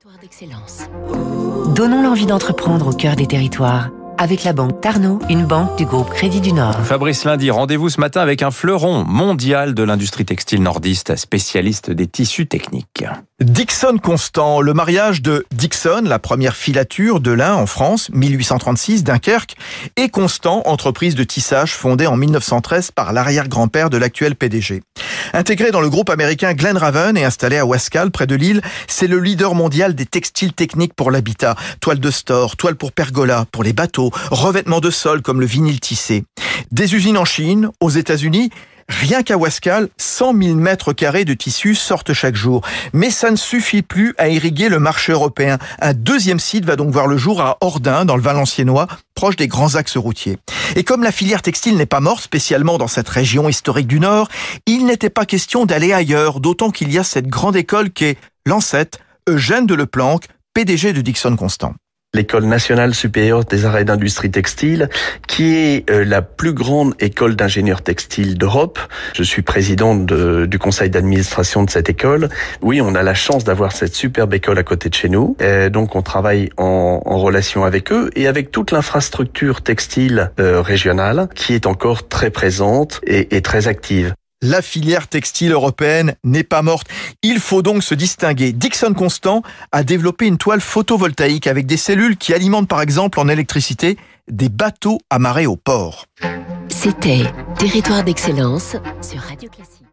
Territoire d'excellence. Donnons l'envie d'entreprendre au cœur des territoires avec la banque Tarno, une banque du groupe Crédit du Nord. Fabrice Lundi, rendez-vous ce matin avec un fleuron mondial de l'industrie textile nordiste, spécialiste des tissus techniques. Dixon Constant, le mariage de Dixon, la première filature de lin en France, 1836, Dunkerque, et Constant, entreprise de tissage fondée en 1913 par l'arrière-grand-père de l'actuel PDG. Intégré dans le groupe américain Glen Raven et installé à Wascal, près de Lille, c'est le leader mondial des textiles techniques pour l'habitat. Toile de store, toile pour pergola, pour les bateaux, revêtements de sol comme le vinyle tissé. Des usines en Chine, aux États-Unis, Rien qu'à Wascal, 100 000 mètres carrés de tissus sortent chaque jour. Mais ça ne suffit plus à irriguer le marché européen. Un deuxième site va donc voir le jour à Ordin, dans le Valenciennois, proche des grands axes routiers. Et comme la filière textile n'est pas morte, spécialement dans cette région historique du Nord, il n'était pas question d'aller ailleurs, d'autant qu'il y a cette grande école qu'est l'ancêtre Eugène de Leplanque, PDG de Dixon Constant l'école nationale supérieure des arts et d'industrie textile, qui est euh, la plus grande école d'ingénieurs textiles d'Europe. Je suis président du conseil d'administration de cette école. Oui, on a la chance d'avoir cette superbe école à côté de chez nous. Et donc, on travaille en, en, relation avec eux et avec toute l'infrastructure textile euh, régionale qui est encore très présente et, et très active la filière textile européenne n'est pas morte. Il faut donc se distinguer. Dixon Constant a développé une toile photovoltaïque avec des cellules qui alimentent par exemple en électricité des bateaux amarrés au port. C'était Territoire d'excellence sur Radio Classique.